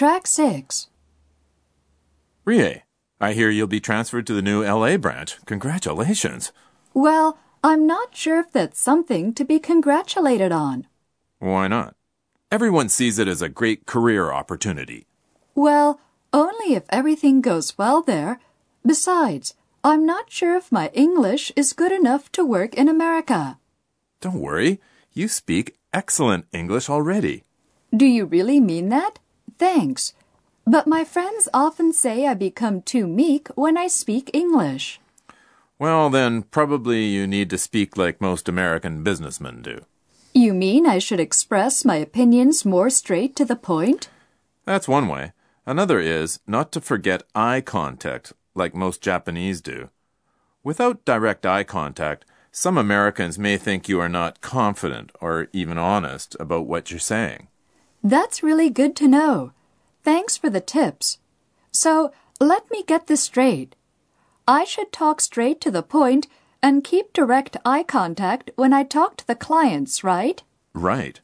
Track 6. Rie, I hear you'll be transferred to the new LA branch. Congratulations. Well, I'm not sure if that's something to be congratulated on. Why not? Everyone sees it as a great career opportunity. Well, only if everything goes well there. Besides, I'm not sure if my English is good enough to work in America. Don't worry, you speak excellent English already. Do you really mean that? Thanks. But my friends often say I become too meek when I speak English. Well, then probably you need to speak like most American businessmen do. You mean I should express my opinions more straight to the point? That's one way. Another is not to forget eye contact like most Japanese do. Without direct eye contact, some Americans may think you are not confident or even honest about what you're saying. That's really good to know. Thanks for the tips. So, let me get this straight. I should talk straight to the point and keep direct eye contact when I talk to the clients, right? Right.